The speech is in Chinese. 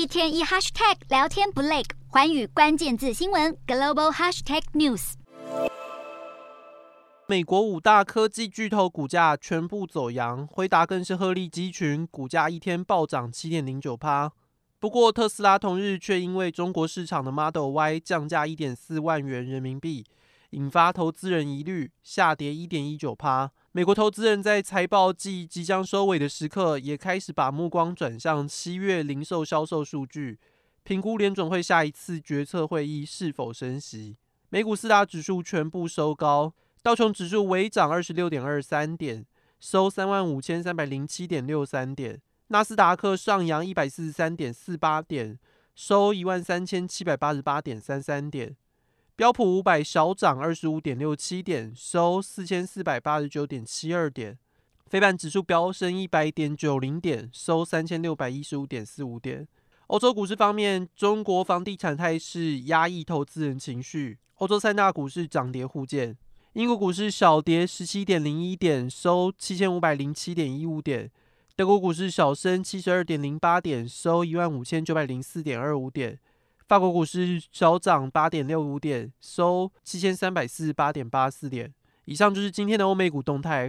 一天一 hashtag 聊天不累，环宇关键字新闻 global hashtag news。美国五大科技巨头股价全部走扬，辉达更是鹤立鸡群，股价一天暴涨七点零九趴。不过特斯拉同日却因为中国市场的 Model Y 降价一点四万元人民币，引发投资人疑虑，下跌一点一九趴。美国投资人在财报季即将收尾的时刻，也开始把目光转向七月零售销售数据，评估联准会下一次决策会议是否升息。美股四大指数全部收高，道琼指数微涨二十六点二三点，收三万五千三百零七点六三点；纳斯达克上扬一百四十三点四八点，收一万三千七百八十八点三三点。标普五百小涨二十五点六七点，收四千四百八十九点七二点。非半指数飙升一百点九零点，收三千六百一十五点四五点。欧洲股市方面，中国房地产态势压抑投资人情绪，欧洲三大股市涨跌互见。英国股市小跌十七点零一点，收七千五百零七点一五点。德国股市小升七十二点零八点，收一万五千九百零四点二五点。法国股市小涨八点六五点，收七千三百四十八点八四点。以上就是今天的欧美股动态。